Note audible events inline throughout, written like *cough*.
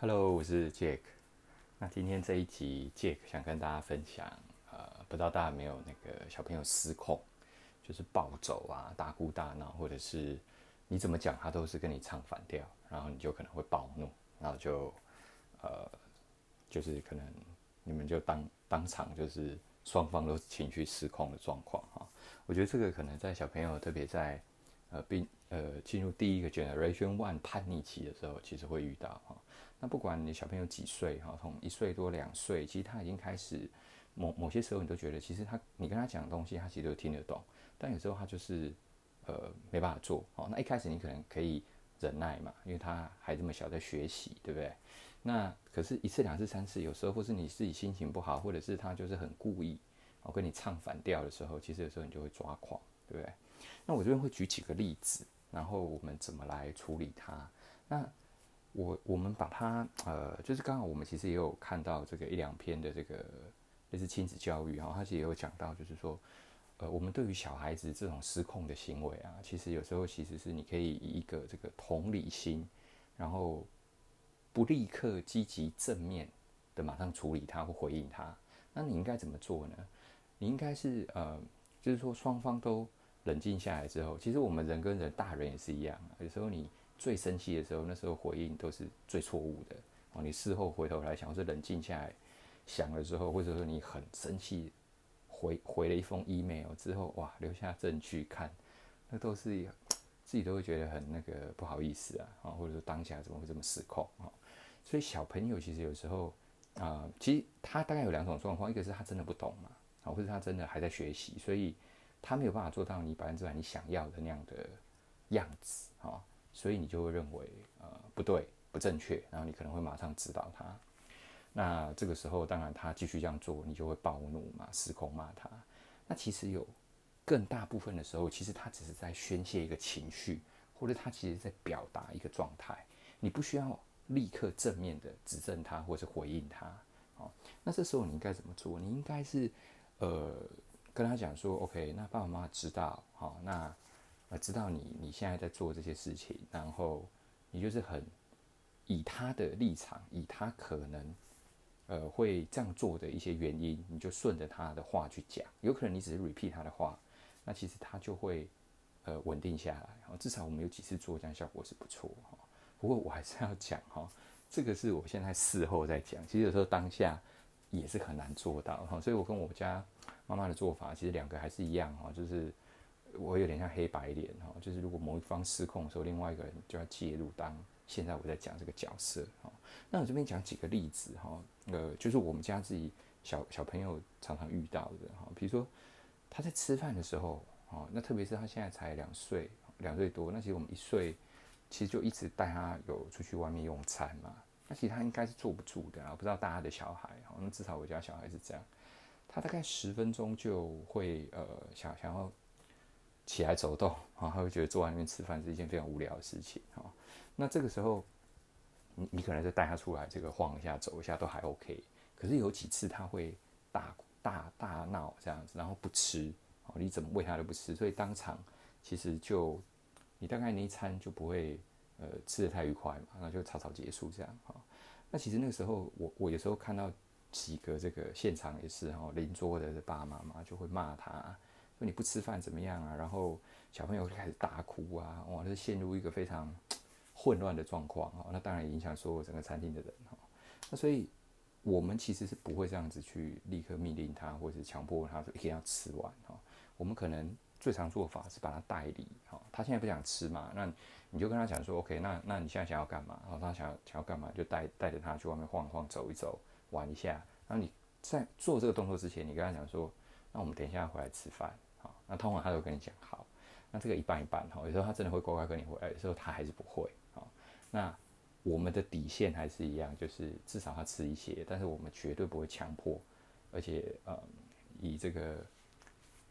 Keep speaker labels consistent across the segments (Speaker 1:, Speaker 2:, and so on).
Speaker 1: Hello，我是 Jack。那今天这一集，Jack 想跟大家分享，呃，不知道大家有没有那个小朋友失控，就是暴走啊、大哭大闹，或者是你怎么讲他都是跟你唱反调，然后你就可能会暴怒，然后就呃，就是可能你们就当当场就是双方都情绪失控的状况哈。我觉得这个可能在小朋友，特别在呃并呃进入第一个 Generation One 叛逆期的时候，其实会遇到哈。那不管你小朋友几岁哈，从一岁多两岁，其实他已经开始某某些时候，你都觉得其实他你跟他讲的东西，他其实都听得懂。但有时候他就是呃没办法做。哦，那一开始你可能可以忍耐嘛，因为他还这么小，在学习，对不对？那可是一次两次三次，有时候或是你自己心情不好，或者是他就是很故意哦跟你唱反调的时候，其实有时候你就会抓狂，对不对？那我这边会举几个例子，然后我们怎么来处理它？那我我们把它呃，就是刚好我们其实也有看到这个一两篇的这个类似亲子教育，然后他其实也有讲到，就是说，呃，我们对于小孩子这种失控的行为啊，其实有时候其实是你可以以一个这个同理心，然后不立刻积极正面的马上处理他或回应他。那你应该怎么做呢？你应该是呃，就是说双方都冷静下来之后，其实我们人跟人，大人也是一样，有时候你。最生气的时候，那时候回应都是最错误的哦。你事后回头来想，或是冷静下来想了之后，或者说你很生气回回了一封 email 之后，哇，留下证据看，那都是 *tsk* 自己都会觉得很那个不好意思啊啊，或者说当下怎么会这么失控啊？所以小朋友其实有时候啊、其实他大概有两种状况，一个是他真的不懂嘛，啊，或者他真的还在学习，所以他没有办法做到你百分之百你想要的那样的样子啊。所以你就会认为，呃，不对，不正确，然后你可能会马上指导他。那这个时候，当然他继续这样做，你就会暴怒嘛，失控骂他。那其实有更大部分的时候，其实他只是在宣泄一个情绪，或者他其实在表达一个状态。你不需要立刻正面的指正他，或者是回应他。哦，那这时候你应该怎么做？你应该是，呃，跟他讲说，OK，那爸爸妈妈知道，好，那。呃，知道你你现在在做这些事情，然后你就是很以他的立场，以他可能呃会这样做的一些原因，你就顺着他的话去讲。有可能你只是 repeat 他的话，那其实他就会呃稳定下来。然后至少我们有几次做，这样效果是不错哈。不过我还是要讲哈，这个是我现在事后在讲，其实有时候当下也是很难做到哈。所以我跟我家妈妈的做法，其实两个还是一样哈，就是。我有点像黑白脸哈，就是如果某一方失控的时候，另外一个人就要介入。当现在我在讲这个角色哈，那我这边讲几个例子哈，呃，就是我们家自己小小朋友常常遇到的哈，比如说他在吃饭的时候啊，那特别是他现在才两岁，两岁多，那其实我们一岁其实就一直带他有出去外面用餐嘛，那其实他应该是坐不住的啊，不知道大家的小孩哈，那至少我家小孩是这样，他大概十分钟就会呃想想要。起来走动，啊，他会觉得坐在那边吃饭是一件非常无聊的事情，哈。那这个时候，你你可能就带他出来，这个晃一下、走一下都还 OK。可是有几次他会大大大闹这样子，然后不吃，哦，你怎么喂他都不吃，所以当场其实就你大概那一餐就不会呃吃得太愉快嘛，那就草草结束这样，哈。那其实那个时候，我我有时候看到几个这个现场也是哈，邻桌的爸爸妈妈就会骂他。说你不吃饭怎么样啊？然后小朋友就开始大哭啊，哇，就是陷入一个非常混乱的状况哈。那当然影响所有整个餐厅的人哈。那所以我们其实是不会这样子去立刻命令他，或者是强迫他说一定要吃完哈。我们可能最常做法是把他带离好。他现在不想吃嘛，那你就跟他讲说，OK，那那你现在想要干嘛？然后他想要想要干嘛，就带带着他去外面晃晃、走一走、玩一下。然后你在做这个动作之前，你跟他讲说，那我们等一下回来吃饭。好那通常他都跟你讲好，那这个一半一半哈，有时候他真的会乖乖跟你回来，有时候他还是不会啊。那我们的底线还是一样，就是至少他吃一些，但是我们绝对不会强迫，而且呃，以这个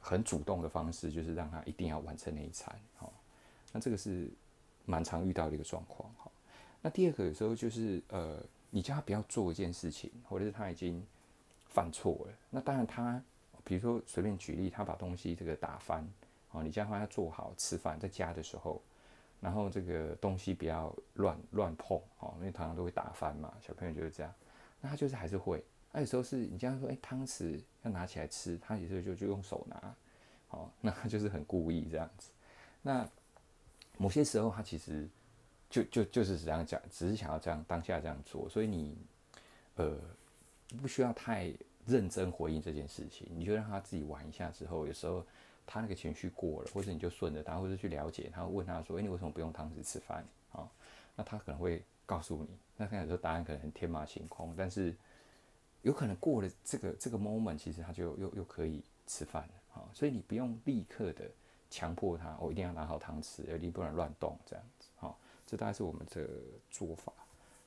Speaker 1: 很主动的方式，就是让他一定要完成那一餐哈。那这个是蛮常遇到的一个状况哈。那第二个有时候就是呃，你叫他不要做一件事情，或者是他已经犯错了，那当然他。比如说，随便举例，他把东西这个打翻，哦，你叫他要做好吃饭，在家的时候，然后这个东西不要乱乱碰哦，因为常常都会打翻嘛，小朋友就是这样。那他就是还是会，那有时候是你这样说，哎，汤匙要拿起来吃，他有时候就就用手拿，哦，那他就是很故意这样子。那某些时候他其实就就就是这样讲，只是想要这样当下这样做，所以你呃不需要太认真回应这件事情，你就让他自己玩一下之后，有时候。他那个情绪过了，或者你就顺着他，或者去了解他，问他说：“哎、你为什么不用汤匙吃饭？”啊、哦，那他可能会告诉你。那看有时候答案可能很天马行空，但是有可能过了这个这个 moment，其实他就又又可以吃饭了。啊、所以你不用立刻的强迫他，我、一定要拿好汤匙，而你不能乱动这样子。好、这大概是我们的做法。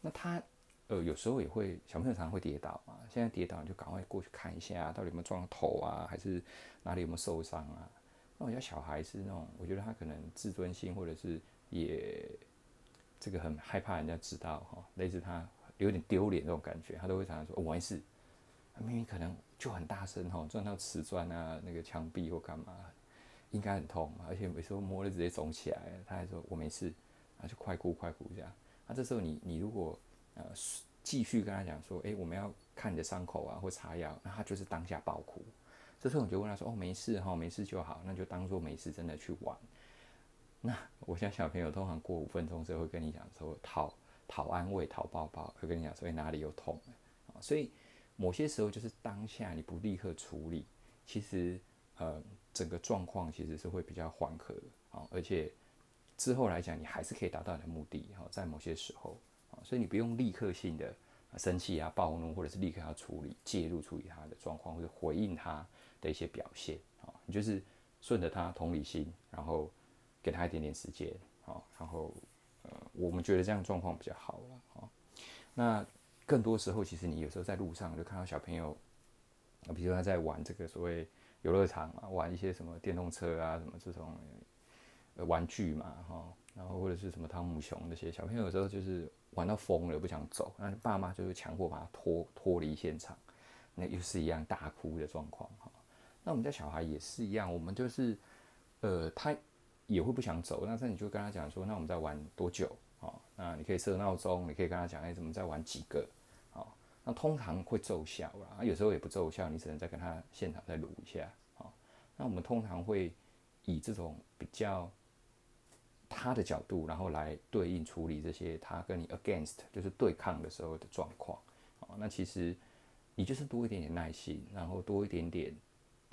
Speaker 1: 那他呃有时候也会，小朋友常常会跌倒嘛。现在跌倒你就赶快过去看一下，到底有没有撞头啊，还是？哪里有没有受伤啊？那我家小孩是那种，我觉得他可能自尊心或者是也这个很害怕人家知道哈，类似他有点丢脸这种感觉，他都会常常说：“我没事。”明明可能就很大声吼，撞到瓷砖啊、那个墙壁或干嘛，应该很痛，而且有时候摸了直接肿起来，他还说：“我没事。”啊，就快哭快哭这样。那这时候你你如果呃继续跟他讲说：“哎，我们要看你的伤口啊，或擦药。”那他就是当下爆哭。这时候我就问他说：“哦，没事哈，没事就好，那就当做没事，真的去玩。”那我家小朋友通常过五分钟之后会跟你讲说讨讨安慰、讨抱抱，会跟你讲说哪里有痛啊。所以某些时候就是当下你不立刻处理，其实呃整个状况其实是会比较缓和啊，而且之后来讲你还是可以达到你的目的哈，在某些时候啊，所以你不用立刻性的生气啊、暴怒，或者是立刻要处理、介入处理他的状况，或者回应他。的一些表现啊，你就是顺着他同理心，然后给他一点点时间啊，然后呃，我们觉得这样状况比较好了啊。那更多时候，其实你有时候在路上就看到小朋友，比如说他在玩这个所谓游乐场啊，玩一些什么电动车啊，什么这种玩具嘛哈，然后或者是什么汤姆熊那些小朋友有时候就是玩到疯了不想走，那爸妈就是强迫把他拖脱离现场，那又是一样大哭的状况哈。那我们家小孩也是一样，我们就是，呃，他也会不想走，那这你就跟他讲说，那我们再玩多久啊、那你可以设闹钟，你可以跟他讲，哎、欸，怎么再玩几个？那通常会奏效啦，有时候也不奏效，你只能再跟他现场再录一下啊、哦。那我们通常会以这种比较他的角度，然后来对应处理这些他跟你 against 就是对抗的时候的状况啊。那其实你就是多一点点耐心，然后多一点点。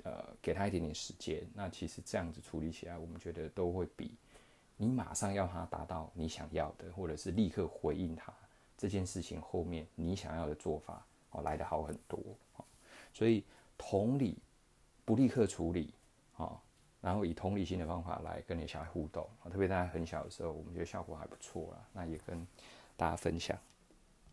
Speaker 1: 呃，给他一点点时间，那其实这样子处理起来，我们觉得都会比你马上要他达到你想要的，或者是立刻回应他这件事情后面你想要的做法哦来得好很多。所以同理不立刻处理啊，然后以同理心的方法来跟你小孩互动，特别在很小的时候，我们觉得效果还不错啦，那也跟大家分享。